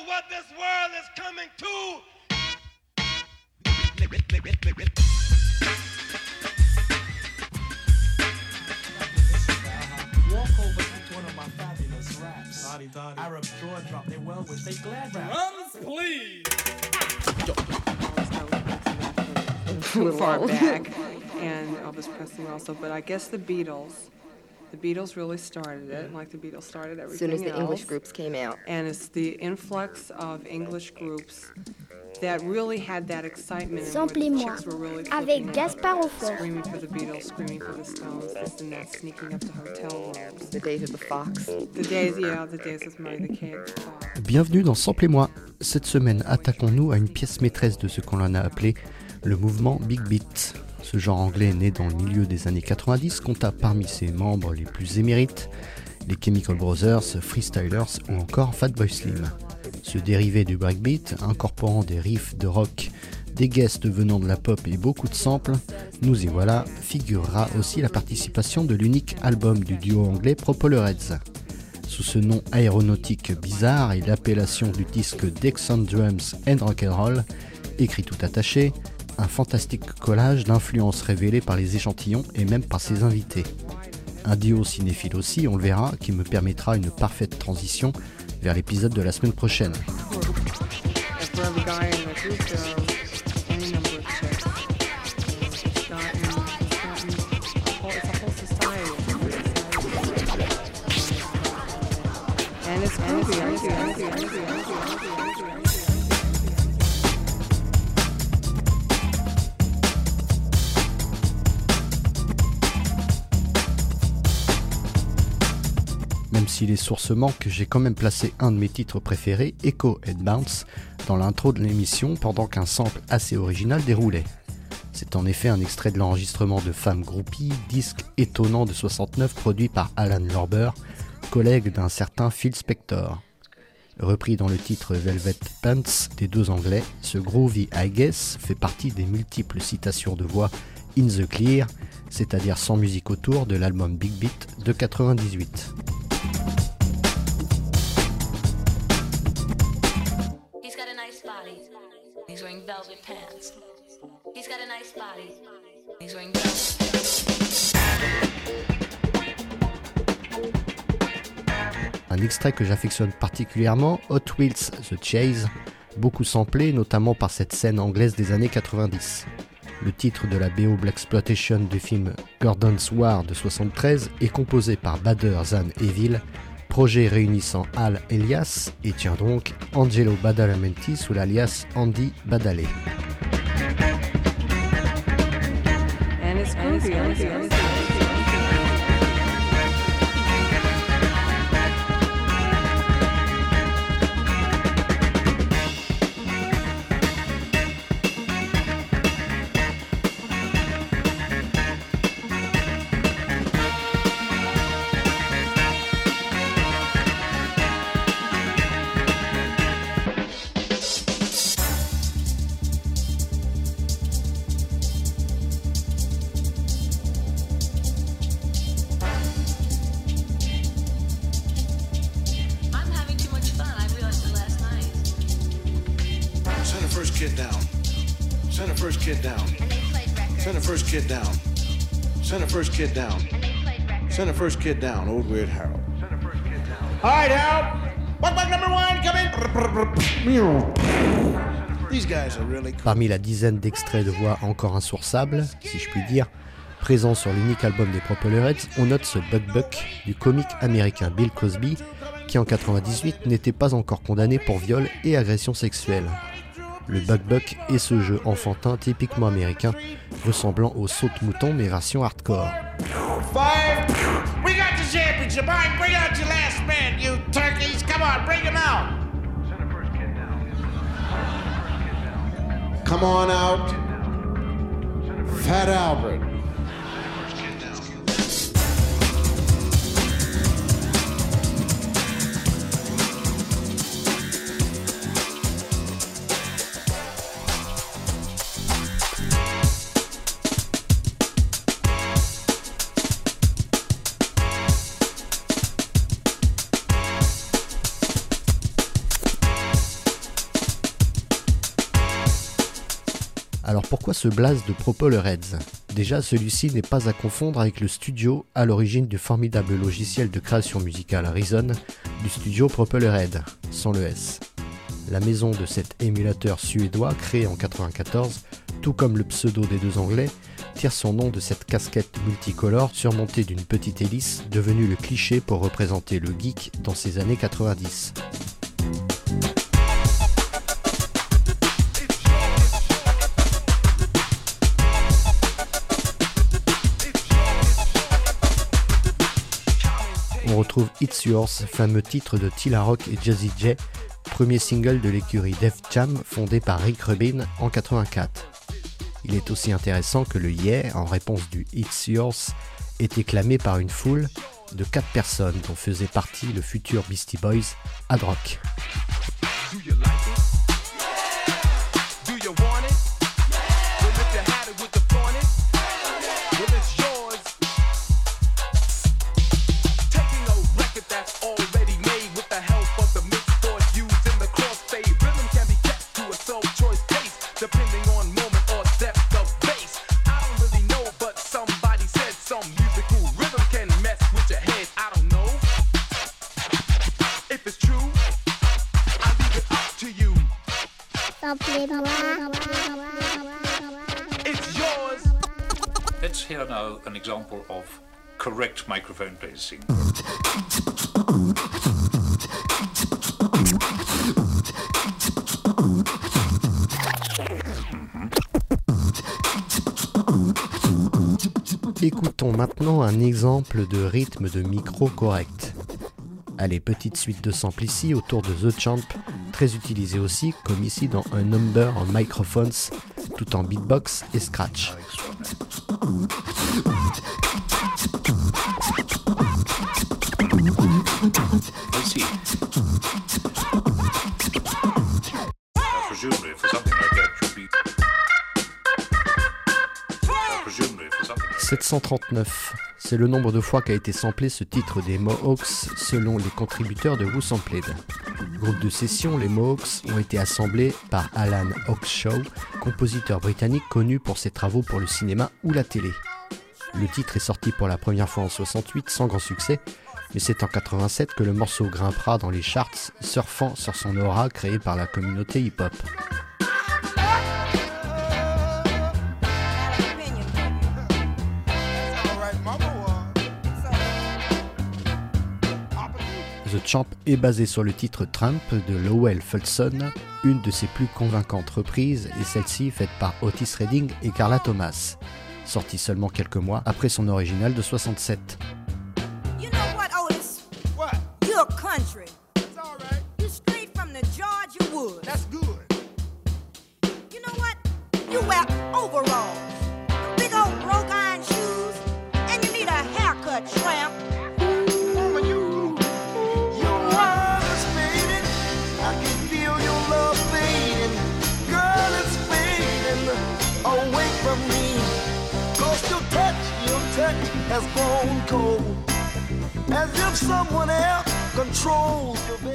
know what this world is coming to. Walk over to one of my fabulous raps. Arab jaw drop, they well wish they glad rap. Drums, please. far back, and Elvis Presley also. But I guess the Beatles, the Beatles really started it, like the Beatles started As everything soon as the English else. groups came out. And it's the influx of English groups that really had that excitement. and where the Samplez-moi. chicks were really Avec flipping out, Gaspard Aufort. Screaming for the Beatles, screaming for the Stones, this and that, sneaking up to hotel rooms. The days of the Fox. The days, yeah, the days of Murray the Kid. Bienvenue dans Samplez-moi. Cette semaine, attaquons-nous à une pièce maîtresse de ce qu'on en a appelé le mouvement Big Beat. Ce genre anglais né dans le milieu des années 90 compta parmi ses membres les plus émérites les Chemical Brothers, Freestylers ou encore Fatboy Slim. Ce dérivé du breakbeat, incorporant des riffs de rock, des guests venant de la pop et beaucoup de samples, nous y voilà, figurera aussi la participation de l'unique album du duo anglais Propellerheads. Sous ce nom aéronautique bizarre et l'appellation du disque Dexon Drums and Rock'n'Roll, écrit tout attaché, un fantastique collage d'influences révélées par les échantillons et même par ses invités. Un duo cinéphile aussi, on le verra, qui me permettra une parfaite transition vers l'épisode de la semaine prochaine. Si les sources manquent, j'ai quand même placé un de mes titres préférés, Echo and Bounce, dans l'intro de l'émission pendant qu'un sample assez original déroulait. C'est en effet un extrait de l'enregistrement de Femme Groupie, disque étonnant de 69 produit par Alan Lorber, collègue d'un certain Phil Spector. Repris dans le titre Velvet Pants des deux anglais, ce groovy I guess fait partie des multiples citations de voix in the clear, c'est-à-dire sans musique autour de l'album Big Beat de 98. Un extrait que j'affectionne particulièrement, Hot Wheels The Chase, beaucoup samplé notamment par cette scène anglaise des années 90. Le titre de la BO Black Exploitation du film Gordon's War de 73 est composé par Bader Zan Evil, projet réunissant Al Elias et tient donc Angelo Badalamenti sous l'alias Andy Badale. And it's Send the first kid down. Send the first kid down. Send the first kid down. Send the first kid down. Send the first kid down. Old Weird Harold. All right, Harold. Buck buck number one, come in. These guys are really cool. Parmi la dizaine d'extraits de voix encore insourçables, si je puis dire, présents sur l'unique album des Propellerheads, on note ce Buck Buck du comique américain Bill Cosby, qui en 98 n'était pas encore condamné pour viol et agression sexuelle. Le Buck Buck est ce jeu enfantin typiquement américain, ressemblant au saut de mouton mais version hardcore. Come on out. Fat Albert. Ce blaze de Propeller Heads Déjà, celui-ci n'est pas à confondre avec le studio à l'origine du formidable logiciel de création musicale Reason du studio Propeller Head, sans le S. La maison de cet émulateur suédois créé en 1994, tout comme le pseudo des deux anglais, tire son nom de cette casquette multicolore surmontée d'une petite hélice devenue le cliché pour représenter le geek dans ces années 90. Retrouve It's Yours, fameux titre de Tila Rock et Jazzy J, premier single de l'écurie Def Jam fondée par Rick Rubin en 84. Il est aussi intéressant que le Yeah, en réponse du It's Yours, était clamé par une foule de 4 personnes dont faisait partie le futur Beastie Boys, Ad Rock. Let's hear now an example of correct microphone placing. Écoutons maintenant un exemple de rythme de micro correct. Allez, petite suite de samples ici autour de The Champ, très utilisé aussi, comme ici dans un number en microphones, tout en beatbox et scratch. Presumably, for something like that, should be. Presumably, for something like 739, c'est le nombre de fois qu'a été samplé ce titre des Mohawks selon les contributeurs de Who Sampled. Groupe de session, les Mohawks ont été assemblés par Alan Hawkshaw, compositeur britannique connu pour ses travaux pour le cinéma ou la télé. Le titre est sorti pour la première fois en 68 sans grand succès, mais c'est en 87 que le morceau grimpera dans les charts, surfant sur son aura créée par la communauté hip-hop. The Champ est basé sur le titre Trump de Lowell Fulson, une de ses plus convaincantes reprises, et celle-ci faite par Otis Redding et Carla Thomas, sortie seulement quelques mois après son original de 67. You know what, Otis? What? You're country. It's all right. You straight from the Georgia woods. That's good. You know what? You wear overalls, big old broke iron shoes, and you need a haircut, tramp.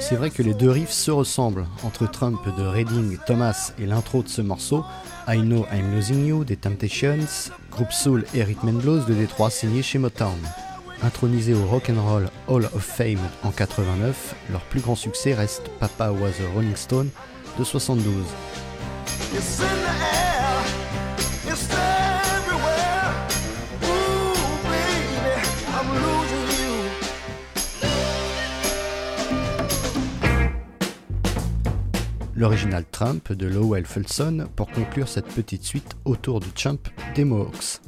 C'est vrai que les deux riffs se ressemblent, entre Trump de Redding, Thomas et l'intro de ce morceau, I Know I'm Losing You des Temptations, groupe soul et rhythm and blues de Détroit signé chez Motown. Intronisés au Rock'n'Roll Hall of Fame en 89, leur plus grand succès reste Papa Was a Rolling Stone de 72. L'original Trump de Lowell Fulson pour conclure cette petite suite autour du champ des Mohawks.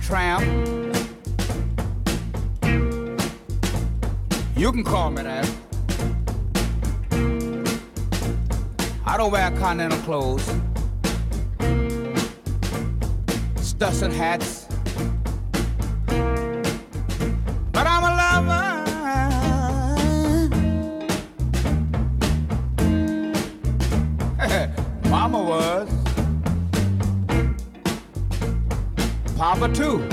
Tramp. You can call me that. I don't wear continental clothes. Stussin hats. Too.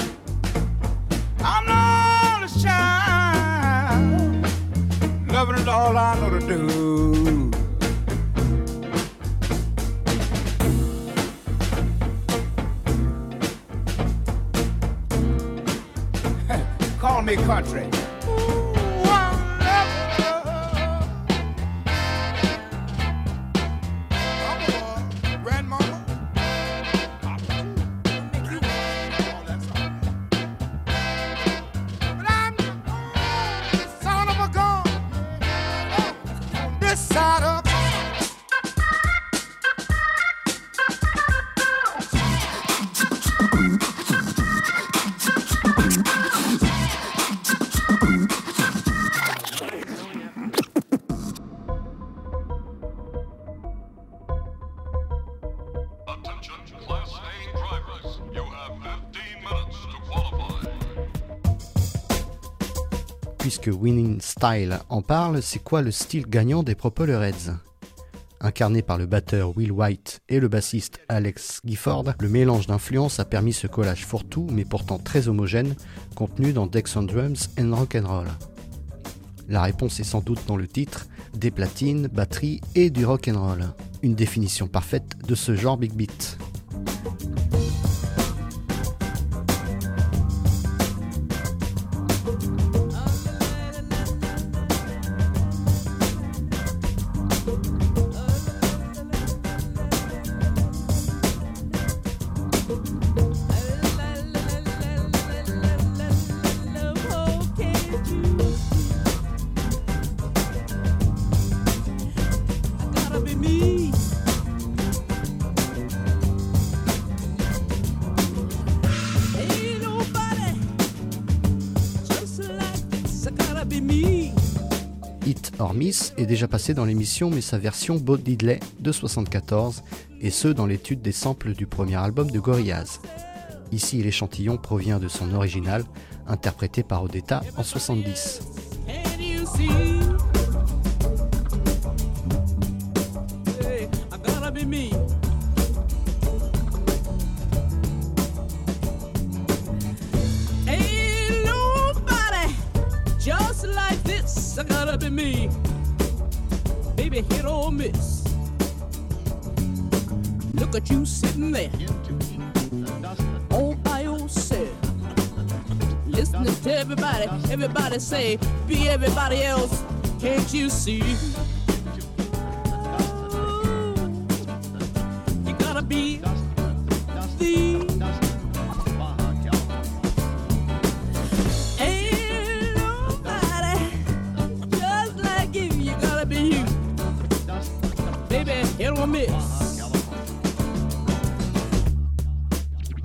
Style en parle, c'est quoi le style gagnant des Heads Incarné par le batteur Will White et le bassiste Alex Gifford, le mélange d'influences a permis ce collage fourre-tout mais pourtant très homogène contenu dans Dex on Drums and Rock'n'Roll. La réponse est sans doute dans le titre, des platines, batteries et du rock'n'roll. Une définition parfaite de ce genre big beat. Déjà passé dans l'émission mais sa version Bo Diddley de 74 et ce dans l'étude des samples du premier album de Gorillaz. Ici l'échantillon provient de son original interprété par Odetta en 70. Baby, hit or miss. Look at you sitting there, all by yourself. Listening to everybody, everybody say, be everybody else. Can't you see?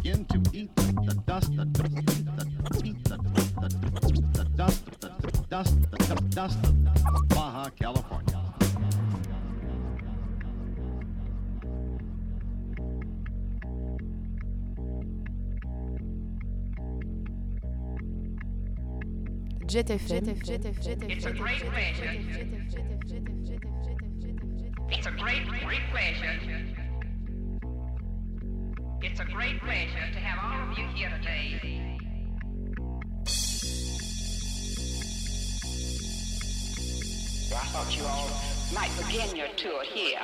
begin to eat the dust, the dust, the dust, the dust, the dust of Baja California. Jet FM. It's a great pleasure. It's a great, great pleasure. It's a great pleasure to have all of you here today. I thought you all might begin your tour here.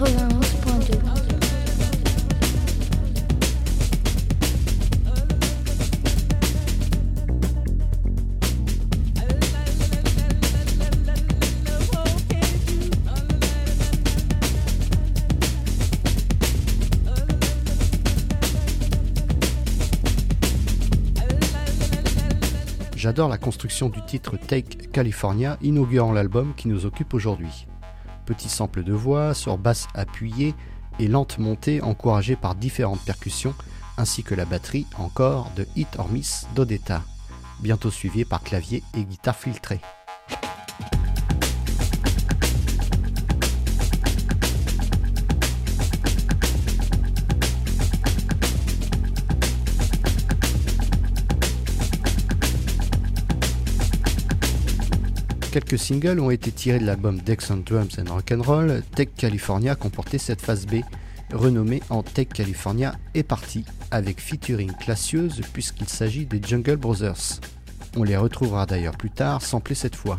91.2 J'adore la construction du titre Take California, inaugurant l'album qui nous occupe aujourd'hui. Petit sample de voix sur basse appuyée et lente montée encouragée par différentes percussions, ainsi que la batterie encore de Hit or Miss d'Odetta, bientôt suivi par clavier et guitare filtrée. Quelques singles ont été tirés de l'album Dex on Drums and Rock'n'Roll. Tech California comportait cette phase B, renommée en Tech California est partie, avec featuring classieuse puisqu'il s'agit des Jungle Brothers. On les retrouvera d'ailleurs plus tard, samplés cette fois.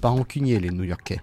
Pas rancuniers les New-Yorkais.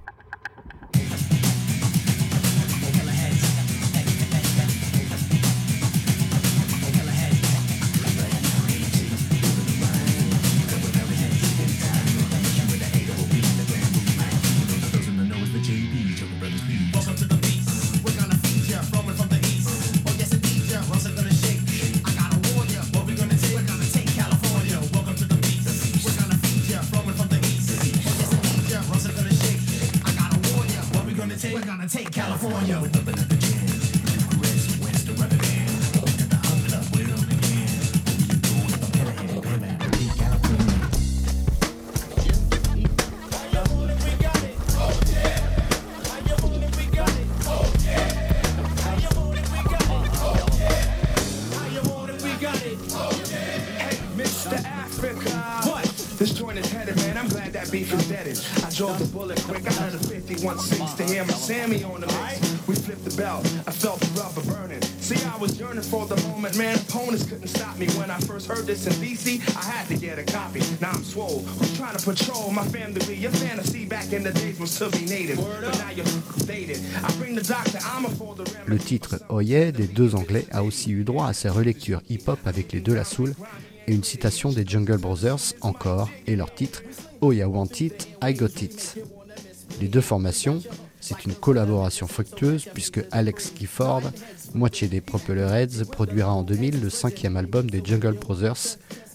Drove the bullet quick. I heard a 51.6 to hear my Sammy on the mix. We flipped the belt. I felt the rubber burning. See, I was yearning for the moment, man. Opponents couldn't stop me. When I first heard this in DC, I had to get a copy. Now I'm swole. Who's trying to patrol my family? Your fantasy back in the days was to be native. But now you're dated. I bring the doctor. I'm a for the Le titre Oh Yeah des deux Anglais a aussi eu droit à ses relectures hip-hop avec les deux La Soul et une citation des Jungle Brothers encore et leur titre Oh Yeah Want It, I Got It. Les deux formations, c'est une collaboration fructueuse puisque Alex Gifford, moitié des Propeller Heads, produira en 2000 le cinquième album des Jungle Brothers,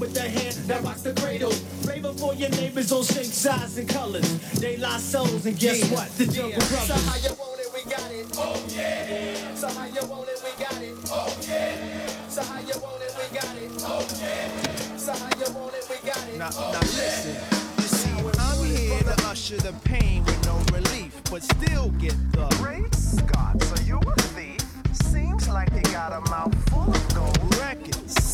with the hand that rocks the cradle. Flavor for your neighbors on shape, size, and colors. They lost souls, and guess Yeah. what? The Jungle Yeah. Brothers. So how you want it, we got it. Oh yeah. So how you want it, we got it. Oh yeah. So how you want it, we got it. Oh yeah. So how you want it, we got it. Now, now listen, you see, I'm here to usher the pain with no relief, but still get the Great Scott, so you a thief? Seems like you got a mouth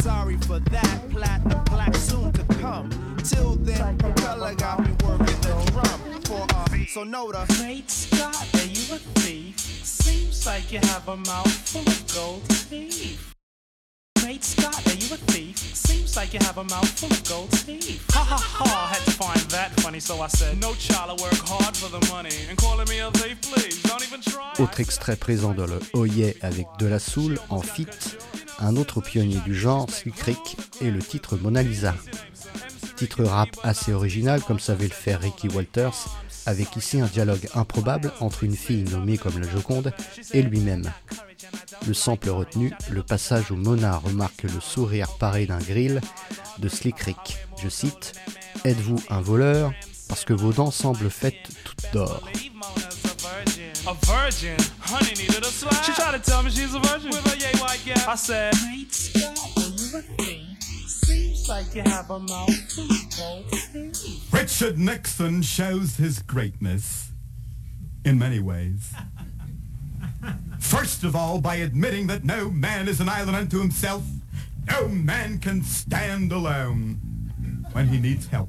Sorry for that, platinum black soon to come. Till then, propeller got me working the drum for uh, a sonota. Great Scott, are you a thief? Seems like you have a mouth full of gold teeth. Ha ha ha, had to find that funny, so I said, No child, I work hard for the money. And calling me a thief, please, don't even try. Autre extrait présent dans le Oh Yeah avec De La Soul en feat, un autre pionnier du genre, Rick, et le titre Mona Lisa. Titre rap assez original comme savait le faire Ricky Walters, avec ici un dialogue improbable entre une fille nommée comme la Joconde et lui-même. Le sample retenu, le passage où Mona remarque le sourire pareil d'un grill de Slick Rick. Je cite Êtes-vous un voleur Parce que vos dents semblent faites toutes d'or? A virgin, honey needed a slap. She tried to tell me she's a virgin with a yay white gap. I said, Great Scott, are you a thief? Seems like you have a mouth. Richard Nixon shows his greatness in many ways. First of all, by admitting that no man is an island unto himself. No man can stand alone when he needs help.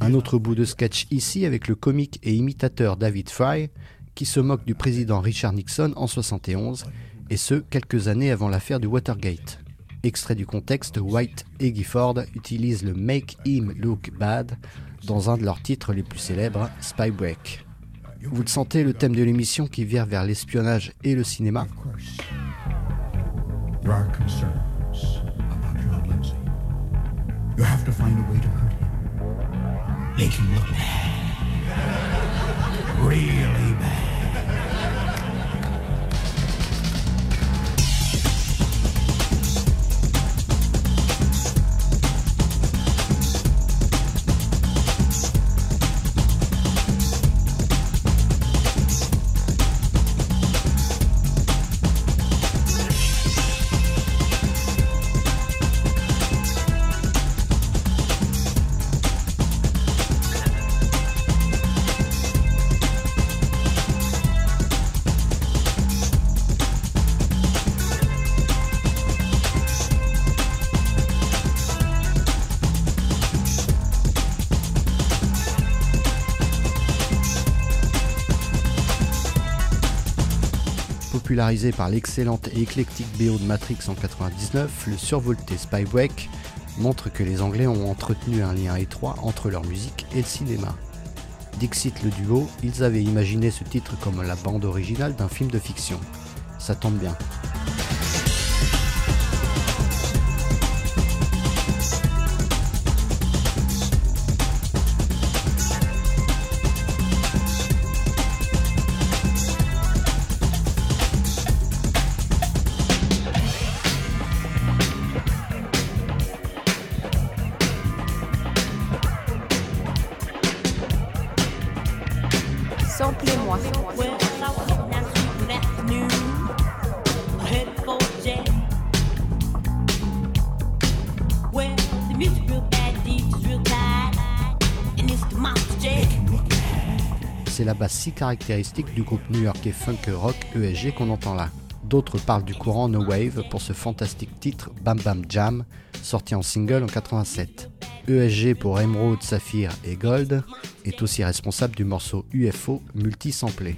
Un autre bout de sketch ici avec le comique et imitateur David Fry qui se moque du président Richard Nixon en 71 et ce quelques années avant l'affaire du Watergate. Extrait du contexte, White et Gifford utilisent le Make Him Look Bad dans un de leurs titres les plus célèbres, Spy Break. Vous le sentez, le thème de l'émission qui vire vers l'espionnage et le cinéma Par l'excellente et éclectique BO de Matrix en 99, le survolté Spy Break montre que les Anglais ont entretenu un lien étroit entre leur musique et le cinéma. Dixit le duo, ils avaient imaginé ce titre comme la bande originale d'un film de fiction. Ça tombe bien. Caractéristique du groupe new-yorkais funk rock ESG qu'on entend là. D'autres parlent du courant No Wave pour ce fantastique titre Bam Bam Jam, sorti en single en 87. ESG pour Emerald, Saphir et Gold est aussi responsable du morceau UFO multi-samplé.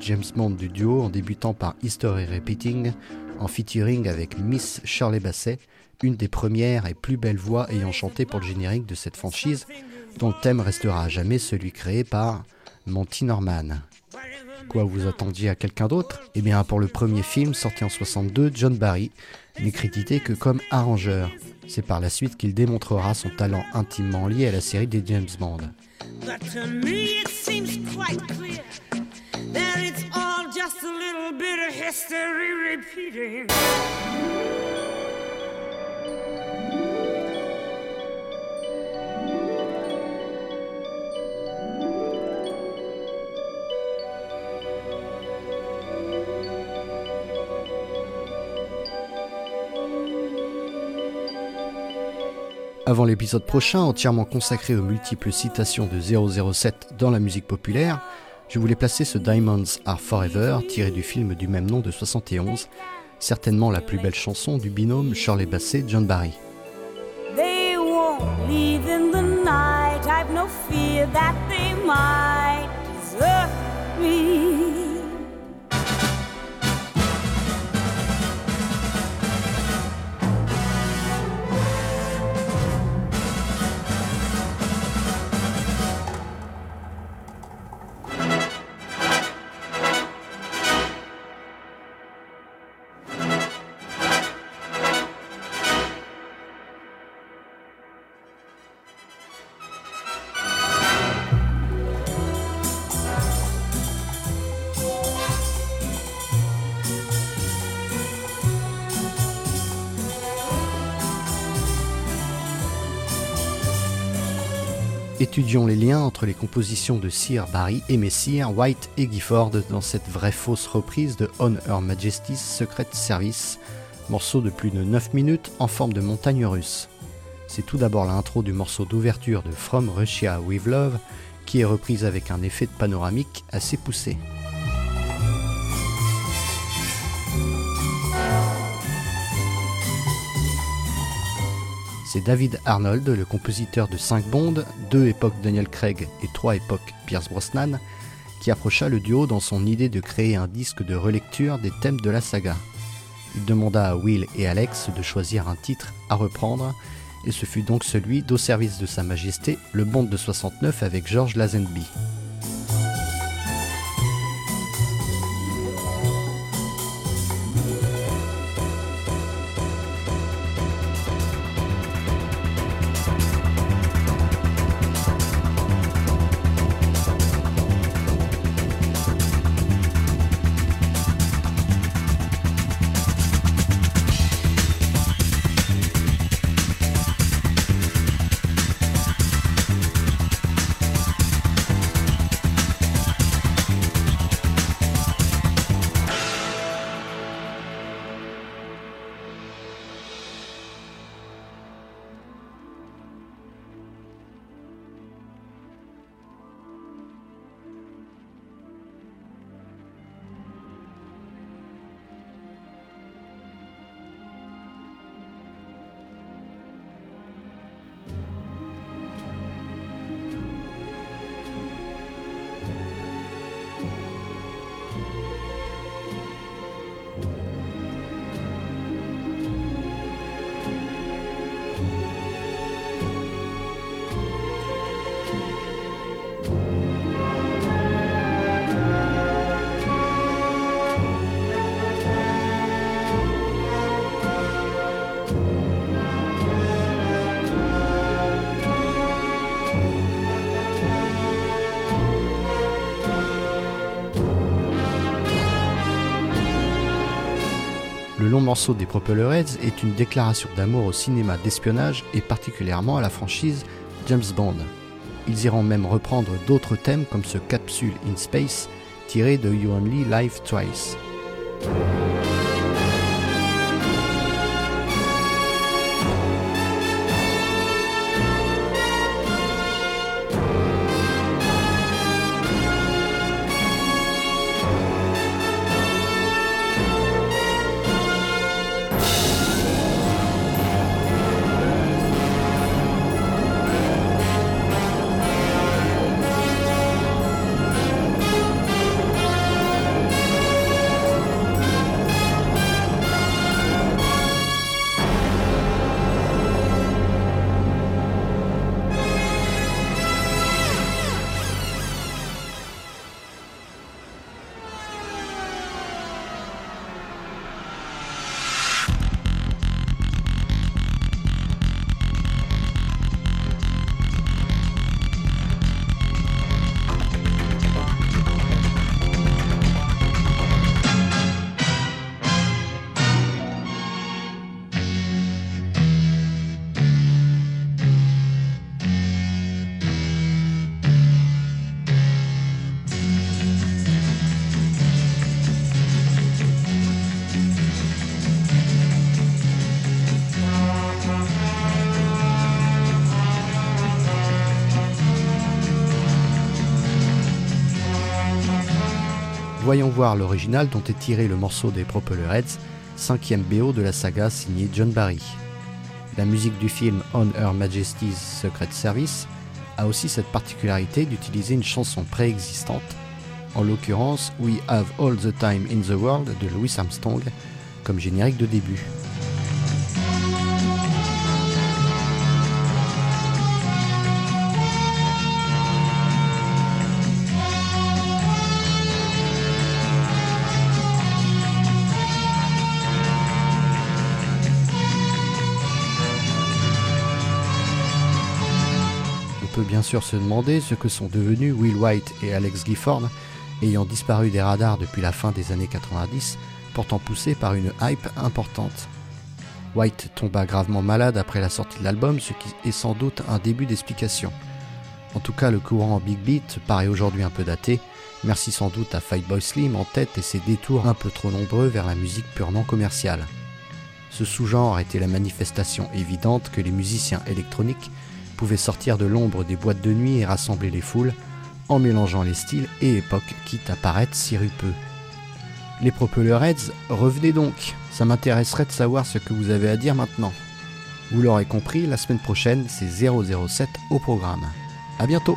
James Bond du duo en débutant par History Repeating en featuring avec Miss Shirley Basset, une des premières et plus belles voix ayant chanté pour le générique de cette franchise, dont le thème restera à jamais celui créé par Monty Norman. Quoi, vous attendiez à quelqu'un d'autre? Eh bien, pour le premier film sorti en 62, John Barry n'est crédité que comme arrangeur. C'est par la suite qu'il démontrera son talent intimement lié à la série des James Bond. Me that it's all just a little bit of history repeating. Avant l'épisode prochain, entièrement consacré aux multiples citations de 007 dans la musique populaire, je voulais placer ce Diamonds Are Forever tiré du film du même nom de 71, certainement la plus belle chanson du binôme Shirley Bassey-John Barry. Étudions les liens entre les compositions de Sir Barry et Messire White et Gifford dans cette vraie fausse reprise de On Her Majesty's Secret Service, morceau de plus de 9 minutes en forme de montagne russe. C'est tout d'abord l'intro du morceau d'ouverture de From Russia with Love qui est reprise avec un effet de panoramique assez poussé. C'est David Arnold, le compositeur de 5 Bond, 2 époques Daniel Craig et 3 époques Pierce Brosnan, qui approcha le duo dans son idée de créer un disque de relecture des thèmes de la saga. Il demanda à Will et Alex de choisir un titre à reprendre, et ce fut donc celui d'Au service de Sa Majesté, le Bond de 69 avec George Lazenby. Morceau des Propellerheads est une déclaration d'amour au cinéma d'espionnage et particulièrement à la franchise James Bond. Ils iront même reprendre d'autres thèmes comme ce Capsule in Space tiré de You Only Live Twice. Voyons voir l'original dont est tiré le morceau des Propellerheads, cinquième BO de la saga signé John Barry. La musique du film On Her Majesty's Secret Service a aussi cette particularité d'utiliser une chanson préexistante, en l'occurrence We Have All the Time in the World de Louis Armstrong, comme générique de début. Bien sûr se demander ce que sont devenus Will White et Alex Gifford, ayant disparu des radars depuis la fin des années 90, pourtant poussés par une hype importante. White tomba gravement malade après la sortie de l'album, ce qui est sans doute un début d'explication. En tout cas, le courant Big Beat paraît aujourd'hui un peu daté, merci sans doute à Boy Slim en tête et ses détours un peu trop nombreux vers la musique purement commerciale. Ce sous-genre était la manifestation évidente que les musiciens électroniques pouvait sortir de l'ombre des boîtes de nuit et rassembler les foules, en mélangeant les styles et époques quitte à paraître sirupeux. Les Propellerheads, revenez donc, ça m'intéresserait de savoir ce que vous avez à dire maintenant. Vous l'aurez compris, la semaine prochaine, c'est 007 au programme. A bientôt